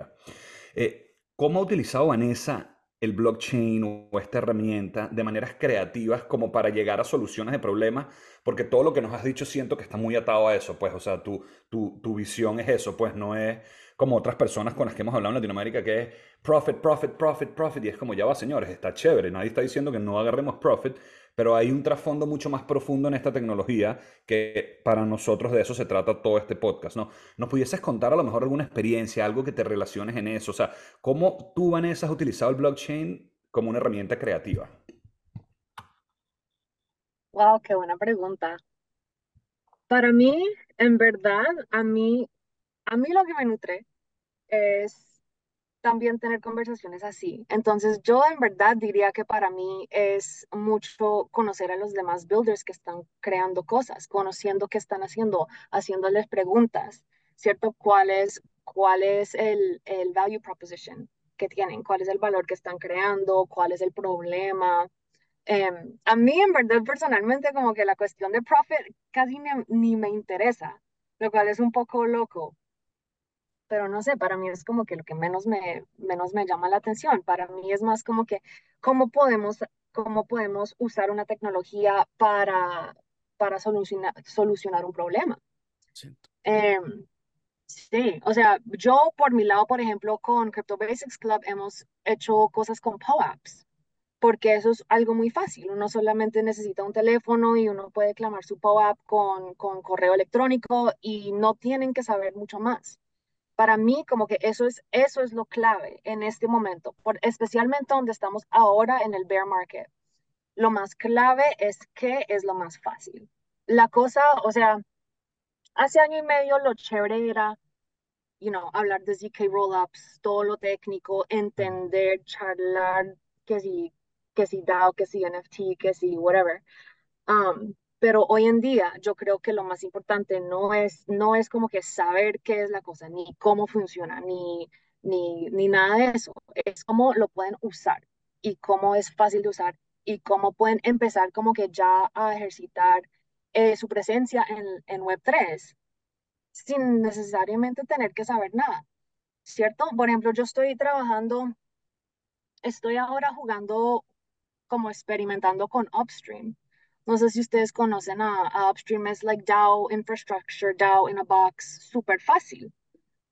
Eh, ¿Cómo ha utilizado Vanessa el blockchain o esta herramienta de maneras creativas como para llegar a soluciones de problemas, porque todo lo que nos has dicho siento que está muy atado a eso, pues, o sea, tu, tu, tu visión es eso, pues no es como otras personas con las que hemos hablado en Latinoamérica, que es profit, profit, profit, profit, y es como, ya va, señores, está chévere, nadie está diciendo que no agarremos profit, pero hay un trasfondo mucho más profundo en esta tecnología que para nosotros de eso se trata todo este podcast, ¿no? ¿Nos pudieses contar a lo mejor alguna experiencia, algo que te relaciones en eso? O sea, ¿cómo tú, Vanessa, has utilizado el blockchain como una herramienta creativa? Wow, qué buena pregunta. Para mí, en verdad, a mí, a mí lo que me nutre es también tener conversaciones así. Entonces yo en verdad diría que para mí es mucho conocer a los demás builders que están creando cosas, conociendo qué están haciendo, haciéndoles preguntas, ¿cierto? ¿Cuál es, cuál es el, el value proposition que tienen? ¿Cuál es el valor que están creando? ¿Cuál es el problema? Em, a mí en verdad personalmente como que la cuestión de profit casi ni, ni me interesa. lo cual es un poco loco. Pero no sé, para mí es como que lo que menos me, menos me llama la atención. Para mí es más como que cómo podemos, cómo podemos usar una tecnología para, para solucionar, solucionar un problema. Em, sí, o sea, yo por mi lado, por ejemplo, con Crypto Basics Club hemos hecho cosas con POAPs porque eso es algo muy fácil. Uno solamente necesita un teléfono y uno puede clamar su POAP con, con correo electrónico y no tienen que saber mucho más. Para mí, como que eso es, eso es lo clave en este momento, por, especialmente donde estamos ahora en el bear market. Lo más clave es que es lo más fácil. La cosa, o sea, hace año y medio lo chévere era, you know, hablar de ZK rollups, todo lo técnico, entender, charlar, que si que si DAO, que si NFT, que si whatever. Um, pero hoy en día yo creo que lo más importante no es, no es como que saber qué es la cosa, ni cómo funciona, ni, ni, ni nada de eso. Es cómo lo pueden usar y cómo es fácil de usar y cómo pueden empezar como que ya a ejercitar eh, su presencia en, en Web3 sin necesariamente tener que saber nada, ¿cierto? Por ejemplo, yo estoy trabajando, estoy ahora jugando como experimentando con Upstream. No sé si ustedes conocen a, Upstream, es like DAO Infrastructure, DAO in a box, súper fácil,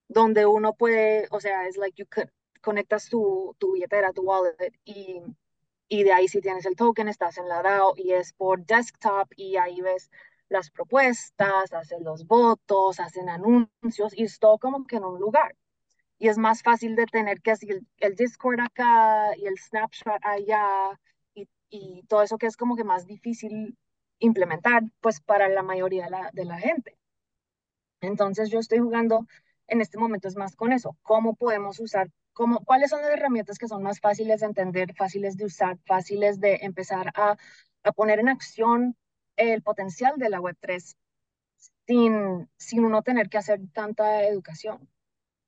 donde uno puede, o sea, es like you could, conectas tu, tu billetera, tu wallet y, y de ahí si tienes el token estás en la DAO y es por desktop y ahí ves las propuestas, hacen los votos, hacen anuncios y es todo como que en un lugar. Y es más fácil de tener que así el, el Discord acá y el snapshot allá y todo eso que es como que más difícil implementar, pues para la mayoría de la, gente. Entonces yo estoy jugando en este momento es más con eso, cómo podemos usar, cómo, cuáles son las herramientas que son más fáciles de entender, fáciles de usar, fáciles de empezar a, a poner en acción el potencial de la Web3 sin, sin uno tener que hacer tanta educación.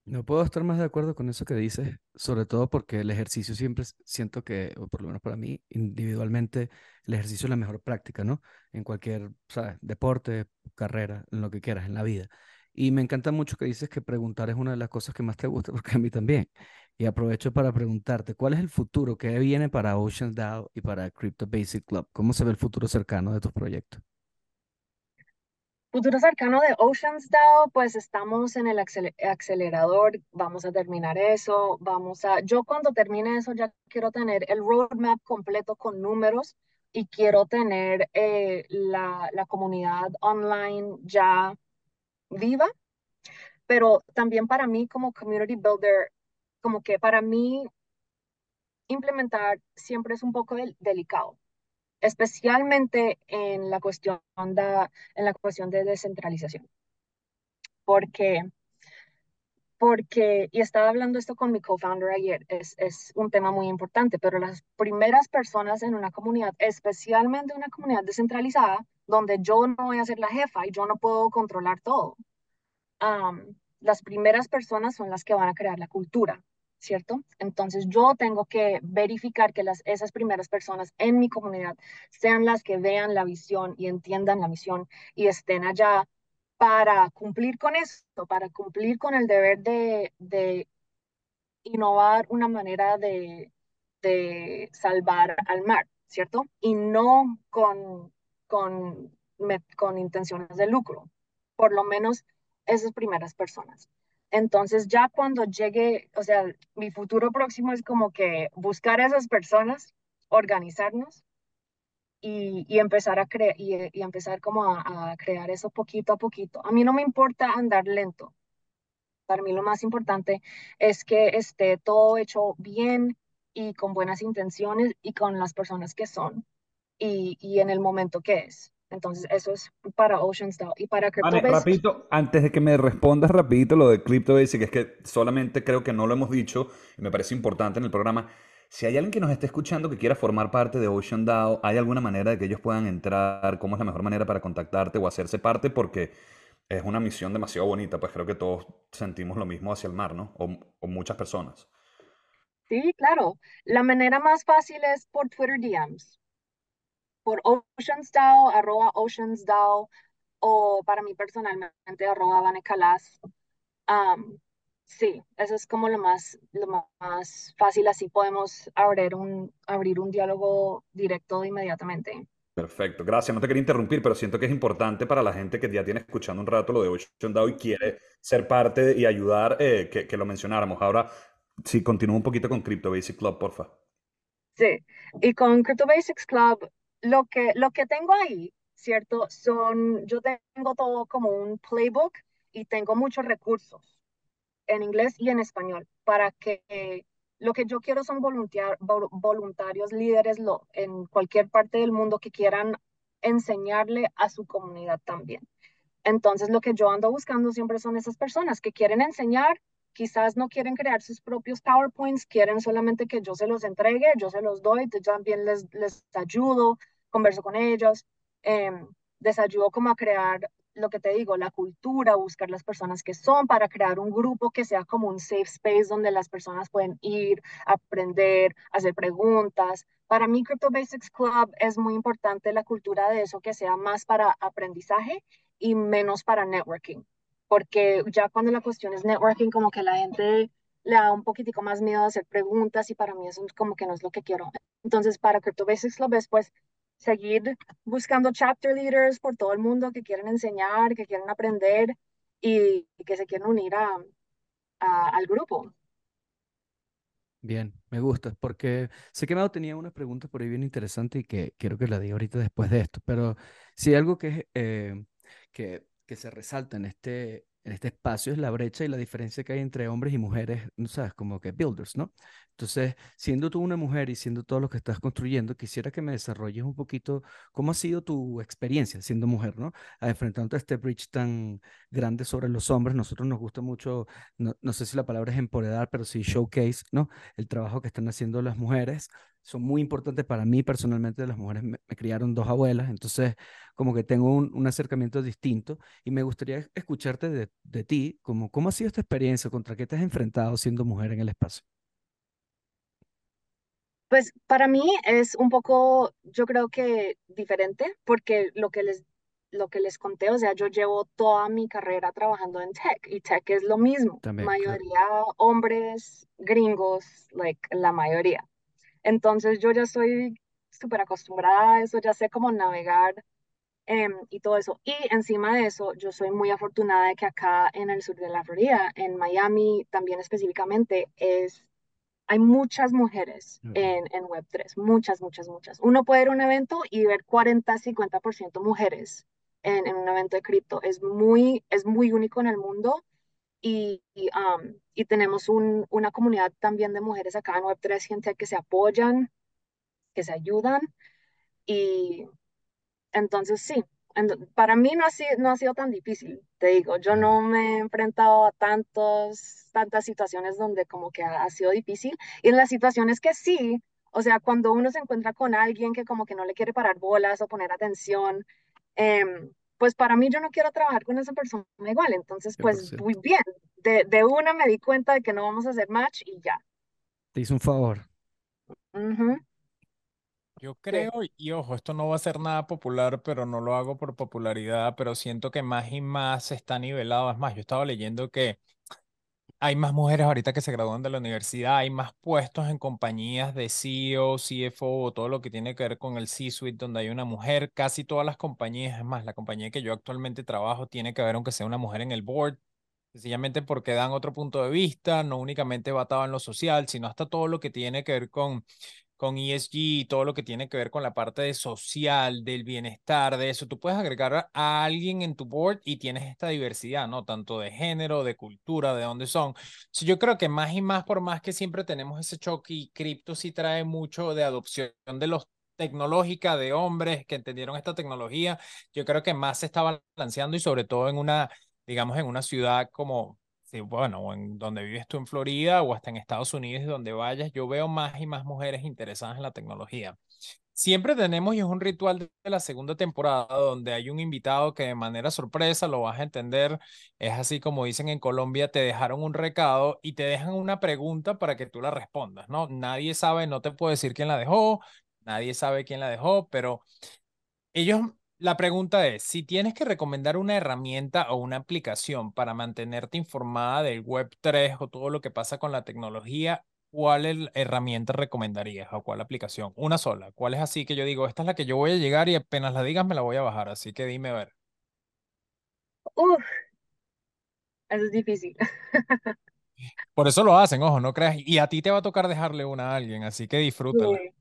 No puedo estar más de acuerdo con eso que dices, sobre todo porque el ejercicio siempre siento que, por lo menos para mí, individualmente, el ejercicio es la mejor práctica, ¿no? En cualquier, ¿sabes? Deporte, carrera, en lo que quieras, en la vida. Y me encanta mucho que dices que preguntar es una de las cosas que más te gusta, porque a mí también. Y aprovecho para preguntarte, ¿cuál es el futuro que viene para Ocean DAO y para Crypto Basic Club? ¿Cómo se ve el futuro cercano de tus proyectos? Futuro cercano de Oceans DAO, pues estamos en el acelerador, vamos a terminar eso, vamos a, yo cuando termine eso ya quiero tener el roadmap completo con números y quiero tener eh, la, la comunidad online ya viva, pero también para mí como community builder, como que para mí implementar siempre es un poco delicado especialmente en la cuestión de, en la cuestión de descentralización. Porque, porque, y estaba hablando esto con mi co-founder ayer, es, es un tema muy importante, pero las primeras personas en una comunidad, especialmente una comunidad descentralizada, donde yo no voy a ser la jefa y yo no puedo controlar todo, las primeras personas son las que van a crear la cultura. ¿Cierto? Entonces yo tengo que verificar que las, esas primeras personas en mi comunidad sean las que vean la visión y entiendan la misión y estén allá para cumplir con esto, para cumplir con el deber de, de innovar una manera de, de salvar al mar, ¿cierto? Y no con, con, con intenciones de lucro, por lo menos esas primeras personas. Entonces ya cuando llegue, o sea, mi futuro próximo es como que buscar a esas personas, organizarnos y, y empezar a crear y, y, empezar como a, crear eso poquito a poquito. A mí no me importa andar lento. Para mí lo más importante es que esté todo hecho bien y con buenas intenciones y con las personas que son y, y en el momento que es. Entonces, eso es para Oceans DAO y para Crypto Rapidito, antes de que me respondas rapidito lo de Crypto Basic, es que solamente creo que no lo hemos dicho y me parece importante en el programa. Si hay alguien que nos esté escuchando que quiera formar parte de Ocean DAO, ¿hay alguna manera de que ellos puedan entrar? ¿Cómo es la mejor manera para contactarte o hacerse parte? Porque es una misión demasiado bonita, pues creo que todos sentimos lo mismo hacia el mar, ¿no? O, o muchas personas. Sí, claro. La manera más fácil es por Twitter DMs por OceansDAO, arroba OceansDAO, o para mí personalmente arroba Vanecalas. Um, sí, eso es como lo más, lo más fácil, así podemos abrir un, abrir un diálogo directo inmediatamente. Perfecto, gracias. No te quería interrumpir, pero siento que es importante para la gente que ya tiene escuchando un rato lo de Ocean DAO y quiere ser parte y ayudar eh, que, que, lo mencionáramos. Ahora, sí, continúa un poquito con Crypto Basic Club, porfa. Sí, y con Crypto Basics Club, lo que, lo que tengo ahí, ¿cierto? Son, yo tengo todo como un playbook y tengo muchos recursos en inglés y en español para que lo que yo quiero son voluntarios líderes lo, en cualquier parte del mundo que quieran enseñarle a su comunidad también. Entonces, lo que yo ando buscando siempre son esas personas que quieren enseñar, quizás no quieren crear sus propios PowerPoints, quieren solamente que yo se los entregue, yo se los doy, yo también les, les ayudo, converso con ellos, eh, les ayudo como a crear lo que te digo, la cultura, buscar las personas que son para crear un grupo que sea como un safe space donde las personas pueden ir, aprender, hacer preguntas. Para mí, Crypto Basics Club es muy importante la cultura de eso que sea más para aprendizaje y menos para networking, porque ya cuando la cuestión es networking, como que la gente le da un poquitico más miedo a hacer preguntas y para mí eso como que no es lo que quiero. Entonces, para Crypto Basics Club es pues seguir buscando chapter leaders por todo el mundo que quieren enseñar, que quieren aprender y, que se quieren unir a, al grupo. Bien, me gusta, porque sé que me tenía unas preguntas por ahí bien interesantes y que quiero que la diga ahorita después de esto, pero si algo que, eh, que, que se resalta en este, en este espacio es la brecha y la diferencia que hay entre hombres y mujeres, ¿no sabes? Como que builders, ¿no? Entonces, siendo tú una mujer y siendo todo lo que estás construyendo, quisiera que me desarrolles un poquito cómo ha sido tu experiencia siendo mujer, ¿no? A a este bridge tan grande sobre los hombres. Nosotros nos gusta mucho, no, no sé si la palabra es empoderar, pero sí showcase, ¿no? El trabajo que están haciendo las mujeres son muy importantes para mí personalmente. Las mujeres me, criaron dos abuelas, entonces como que tengo un, un, acercamiento distinto y me gustaría escucharte de, de ti, como, ¿cómo ha sido esta experiencia? ¿Contra qué te has enfrentado siendo mujer en el espacio? Pues para mí es un poco, yo creo que diferente, porque lo que les lo que les conté, o sea, yo llevo toda mi carrera trabajando en tech y tech es lo mismo. También, mayoría hombres gringos, like la mayoría. Entonces yo ya estoy súper acostumbrada a eso, ya sé cómo navegar em, y todo eso. Y encima de eso, yo soy muy afortunada de que acá en el sur de la Florida, en Miami también específicamente, es, hay muchas mujeres en, en Web3, muchas, muchas, muchas. Uno puede ir a un evento y ver 40, 50% mujeres en, en, un evento de cripto. Es muy, es muy único en el mundo y, um, y tenemos un, una comunidad también de mujeres acá en Web3, gente que se apoyan, que se ayudan. Y entonces sí, para mí no ha, sido, no ha sido tan difícil, te digo, yo no me he enfrentado a tantos, tantas situaciones donde como que ha, sido difícil. Y en las situaciones que sí, o sea, cuando uno se encuentra con alguien que como que no le quiere parar bolas o poner atención, eh, pues para mí yo no quiero trabajar con esa persona igual, entonces pues muy bien, de, de, una me di cuenta de que no vamos a hacer match y ya. Te hizo un favor. Yo creo, y ojo, esto no va a ser nada popular, pero no lo hago por popularidad, pero siento que más y más está nivelado. Es más, yo estaba leyendo que hay más mujeres ahorita que se gradúan de la universidad, hay más puestos en compañías de CEO, CFO todo lo que tiene que ver con el C-suite donde hay una mujer. Casi todas las compañías, es más, la compañía que yo actualmente trabajo tiene que haber aunque sea una mujer en el board, sencillamente porque dan otro punto de vista, no únicamente batado en lo social, sino hasta todo lo que tiene que ver con con ESG y todo lo que tiene que ver con la parte de social, del bienestar, de eso. Tú puedes agregar a alguien en tu board y tienes esta diversidad, ¿no? Tanto de género, de cultura, de dónde son. yo creo que más y más, por más que siempre tenemos ese choque y cripto sí trae mucho de adopción de los tecnológica de hombres que entendieron esta tecnología, yo creo que más se está balanceando y sobre todo en una, digamos, en una ciudad como bueno, en donde vives tú en Florida o hasta en Estados Unidos, donde vayas, yo veo más y más mujeres interesadas en la tecnología. Siempre tenemos, y es un ritual de la segunda temporada, donde hay un invitado que de manera sorpresa, lo vas a entender, es así como dicen en Colombia, te dejaron un recado y te dejan una pregunta para que tú la respondas, ¿no? Nadie sabe, no te puedo decir quién la dejó, nadie sabe quién la dejó, pero ellos la pregunta es, si tienes que recomendar una herramienta o una aplicación para mantenerte informada del Web3 o todo lo que pasa con la tecnología, ¿cuál herramienta recomendarías o cuál aplicación? Una sola. ¿Cuál es así que yo digo, esta es la que yo voy a llegar y apenas la digas me la voy a bajar? Así que dime a ver. Uf, eso es difícil. Por eso lo hacen, ojo, no creas. Y a ti te va a tocar dejarle una a alguien, así que disfrútala. Sí,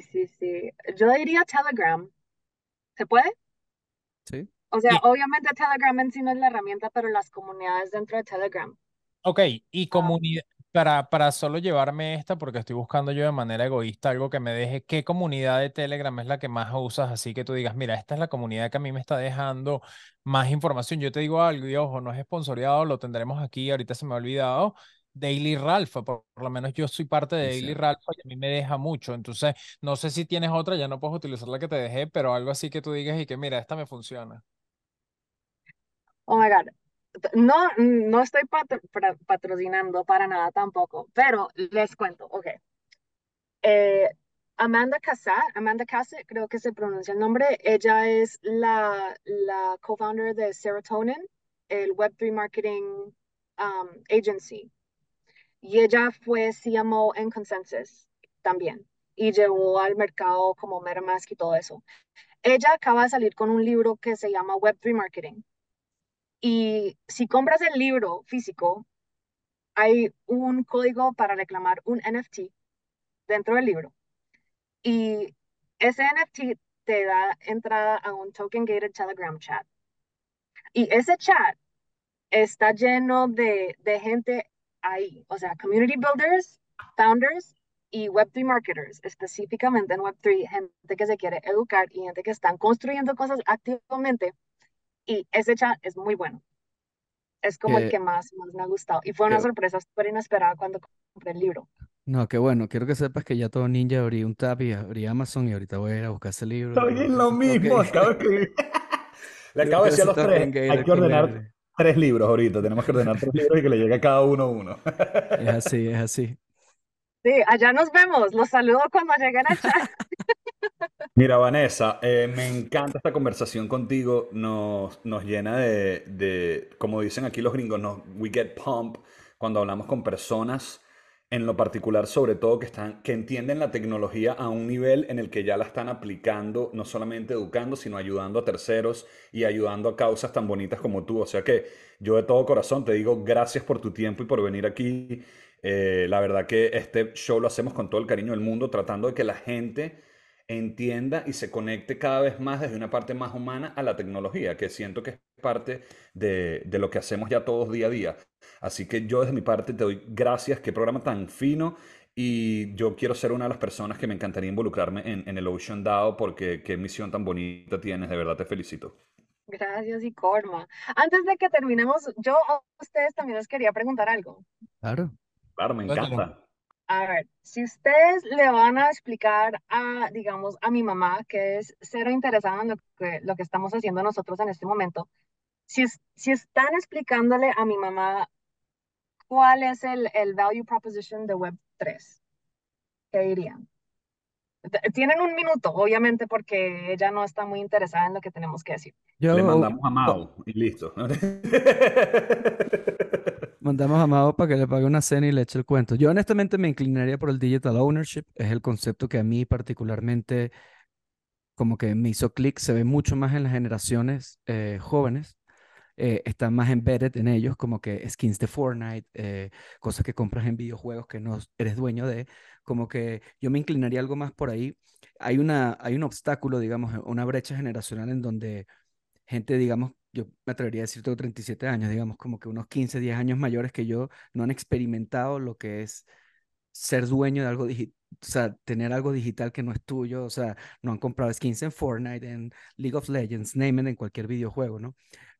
sí, sí. Yo diría Telegram. ¿Se puede? Sí. O sea, obviamente Telegram en sí no es la herramienta, pero las comunidades dentro de Telegram. Ok, y ah. comunidad, para, para solo llevarme esta, porque estoy buscando yo de manera egoísta algo que me deje, ¿qué comunidad de Telegram es la que más usas? Así que tú digas, mira, esta es la comunidad que a mí me está dejando más información. Yo te digo algo y ojo, no es esponsoreado, lo tendremos aquí, ahorita se me ha olvidado, Daily Ralph, por, lo menos yo soy parte de Daily Ralph y a mí me deja mucho. Entonces, no sé si tienes otra, ya no puedes utilizar la que te dejé, pero algo así que tú digas y que mira, esta me funciona. Oh my God. No, no estoy patrocinando para nada tampoco, pero les cuento, ok. Eh, Amanda Cassat, Amanda Cassat, creo que se pronuncia el nombre, ella es la, la co-founder de Serotonin, el Web3 Marketing um, Agency y ella fue CMO en Consensus también y llevó al mercado como MetaMask y todo eso. Ella acaba de salir con un libro que se llama Web3 Marketing. Y si compras el libro físico, hay un código para reclamar un NFT dentro del libro. Y ese NFT te da entrada a un token gated Telegram chat. Y ese chat está lleno de, de gente ahí, o sea, community builders, founders y Web3 marketers, específicamente en Web3, gente que se quiere educar y gente que están construyendo cosas activamente. Y ese chat es muy bueno. Es como el que más, más me ha gustado. Y fue una sorpresa súper inesperada cuando compré el libro. No, qué bueno. Quiero que sepas que ya todo ninja abrí un tab y abrí Amazon y ahorita voy a ir a buscar ese libro. Está bien lo mismo, acabo de Le acabo de decir a los tres, hay que ordenar tres libros ahorita, tenemos que ordenar tres libros y que le llegue a cada uno uno. Es así, es así. Sí, allá nos vemos. Los saludo cuando lleguen a chat. Mira, Vanessa, eh, me encanta esta conversación contigo. Nos, nos llena de, de, como dicen aquí los gringos, nos, we get pump cuando hablamos con personas en lo particular, sobre todo que, están, que entienden la tecnología a un nivel en el que ya la están aplicando, no solamente educando, sino ayudando a terceros y ayudando a causas tan bonitas como tú. O sea que yo de todo corazón te digo gracias por tu tiempo y por venir aquí. Eh, la verdad que este show lo hacemos con todo el cariño del mundo, tratando de que la gente entienda y se conecte cada vez más desde una parte más humana a la tecnología, que siento que es parte de, de lo que hacemos ya todos día a día. Así que yo desde mi parte te doy gracias, qué programa tan fino. Y yo quiero ser una de las personas que me encantaría involucrarme en, en el Ocean DAO porque qué misión tan bonita tienes, de verdad te felicito. Gracias, y Corma. Antes de que terminemos, yo a ustedes también les quería preguntar algo. Claro. Claro, me encanta. A ver, si ustedes le van a explicar a, digamos, a mi mamá, que es cero interesada en lo que, lo que estamos haciendo nosotros en este momento, si, si están explicándole a mi mamá cuál es el, el value proposition de Web3, ¿qué dirían? Tienen un minuto, obviamente, porque ella no está muy interesada en lo que tenemos que decir. Le mandamos a Mao y listo. Mandamos a Mao para que le pague una cena y le eche el cuento. Yo honestamente me inclinaría por el digital ownership. Es el concepto que a mí particularmente como que me hizo clic. Se ve mucho más en las generaciones eh, jóvenes. Eh, están más embedded en ellos, como que skins de Fortnite, eh, cosas que compras en videojuegos que no eres dueño de, como que yo me inclinaría algo más por ahí. Hay, una, hay un obstáculo, digamos, una brecha generacional en donde gente, digamos, yo me atrevería a decir, tengo 37 años, digamos, como que unos 15, 10 años mayores que yo, no han experimentado lo que es ser dueño de algo digital, o sea, tener algo digital que no es tuyo, o sea, no han comprado skins en Fortnite, en League of Legends, name en cualquier videojuego, ¿no?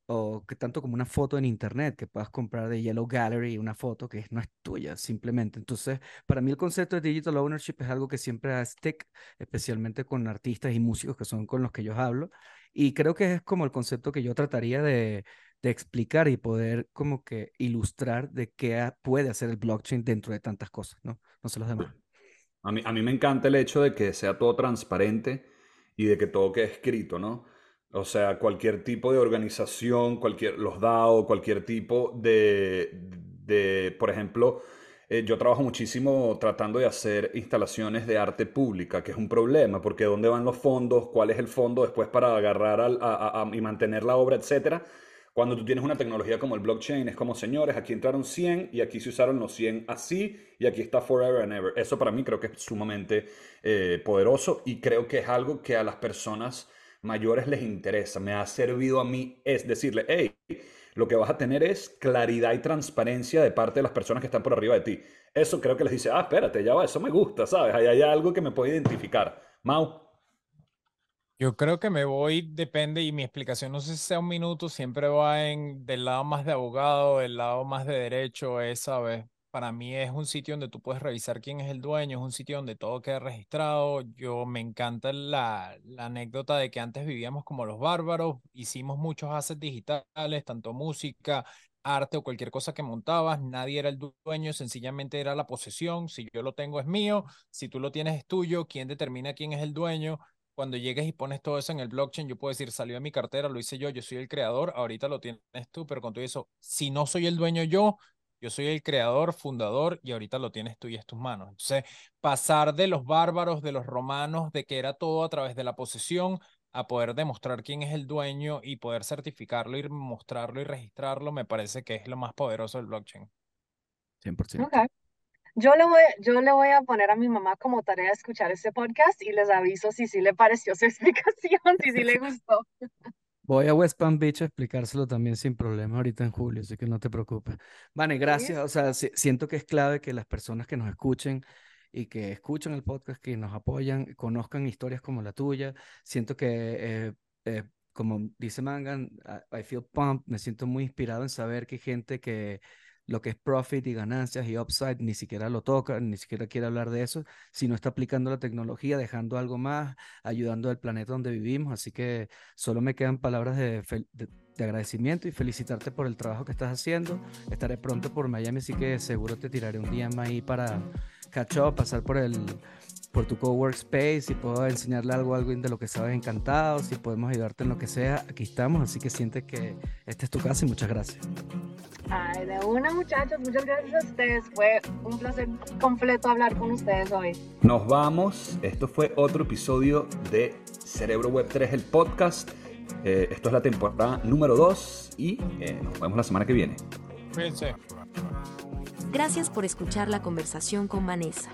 o que tanto como una foto en internet que puedas comprar de Yellow Gallery, una foto que no es tuya simplemente. Entonces, para mí el concepto de digital ownership es algo que siempre stick, especialmente con artistas y músicos que son con los que yo hablo. Y creo que es como el concepto que yo trataría de, explicar y poder como que ilustrar de qué puede hacer el blockchain dentro de tantas cosas, ¿no? No se los demás. A mí, a mí me encanta el hecho de que sea todo transparente y de que todo quede escrito, ¿no? O sea, cualquier tipo de organización, cualquier, los DAO, cualquier tipo de, de por ejemplo, eh, yo trabajo muchísimo tratando de hacer instalaciones de arte pública, que es un problema, porque ¿dónde van los fondos? ¿Cuál es el fondo después para agarrar a, y mantener la obra, etcétera? Cuando tú tienes una tecnología como el blockchain, es como, señores, aquí entraron 100 y aquí se usaron los 100 así y aquí está forever and ever. Eso para mí creo que es sumamente eh, poderoso y creo que es algo que a las personas mayores les interesa. Me ha servido a mí es decirle, hey, lo que vas a tener es claridad y transparencia de parte de las personas que están por arriba de ti. Eso creo que les dice, ah, espérate, ya va, eso me gusta, ¿sabes? Ahí hay algo que me puede identificar. Mau. Yo creo que me voy, depende, y mi explicación no sé si sea un minuto, siempre va en del lado más de abogado, del lado más de derecho, es, ¿sabes? Para mí es un sitio donde tú puedes revisar quién es el dueño, es un sitio donde todo queda registrado. Yo me encanta la, la anécdota de que antes vivíamos como los bárbaros, hicimos muchos assets digitales, tanto música, arte o cualquier cosa que montabas, nadie era el dueño, sencillamente era la posesión, si yo lo tengo es mío, si tú lo tienes es tuyo, quién determina quién es el dueño. Cuando llegues y pones todo eso en el blockchain, yo puedo decir, salió de mi cartera, lo hice yo, yo soy el creador, ahorita lo tienes tú, pero con todo eso, si no soy el dueño yo, yo soy el creador, fundador y ahorita lo tienes tú y es tus manos. Entonces, pasar de los bárbaros, de los romanos, de que era todo a través de la posesión, a poder demostrar quién es el dueño y poder certificarlo y mostrarlo y registrarlo, me parece que es lo más poderoso del blockchain. 100%. Okay. Yo le, voy, yo le voy a poner a mi mamá como tarea escuchar este podcast y les aviso si sí le pareció su explicación, si sí le gustó. Voy a West Palm Beach a explicárselo también sin problema ahorita en julio, así que no te preocupes. Vale, gracias. O sea, siento que es clave que las personas que nos escuchen y que escuchan el podcast, que nos apoyan, conozcan historias como la tuya. Siento que, eh, eh, como dice Mangan, I feel pumped, me siento muy inspirado en saber que hay gente que lo que es profit y ganancias y upside, ni siquiera lo toca, ni siquiera quiere hablar de eso, sino está aplicando la tecnología, dejando algo más, ayudando al planeta donde vivimos. Así que solo me quedan palabras de, agradecimiento y felicitarte por el trabajo que estás haciendo. Estaré pronto por Miami, así que seguro te tiraré un día más ahí para catch up, pasar por el por tu coworkspace, si puedo enseñarle algo, algo de lo que sabes encantado, si podemos ayudarte en lo que sea, aquí estamos, así que siente que esta es tu casa y muchas gracias. Ay, de una muchachos, muchas gracias a ustedes, fue un placer completo hablar con ustedes hoy. Nos vamos, esto fue otro episodio de Cerebro Web 3, el podcast. Eh, esto es la temporada número 2 y eh, nos vemos la semana que viene. Gracias por escuchar la conversación con Vanessa.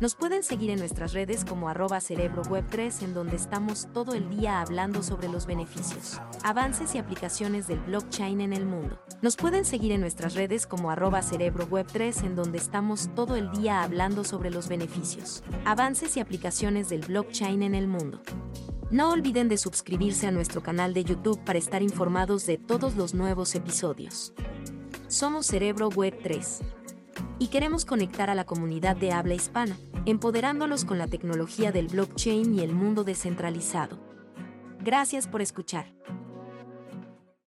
Nos pueden seguir en nuestras redes como arroba cerebroweb3 en donde estamos todo el día hablando sobre los beneficios, avances y aplicaciones del blockchain en el mundo. Nos pueden seguir en nuestras redes como arroba cerebroweb3 en donde estamos todo el día hablando sobre los beneficios, avances y aplicaciones del blockchain en el mundo. No olviden de suscribirse a nuestro canal de YouTube para estar informados de todos los nuevos episodios. Somos Cerebro Web 3 y queremos conectar a la comunidad de habla hispana, empoderándolos con la tecnología del blockchain y el mundo descentralizado. Gracias por escuchar.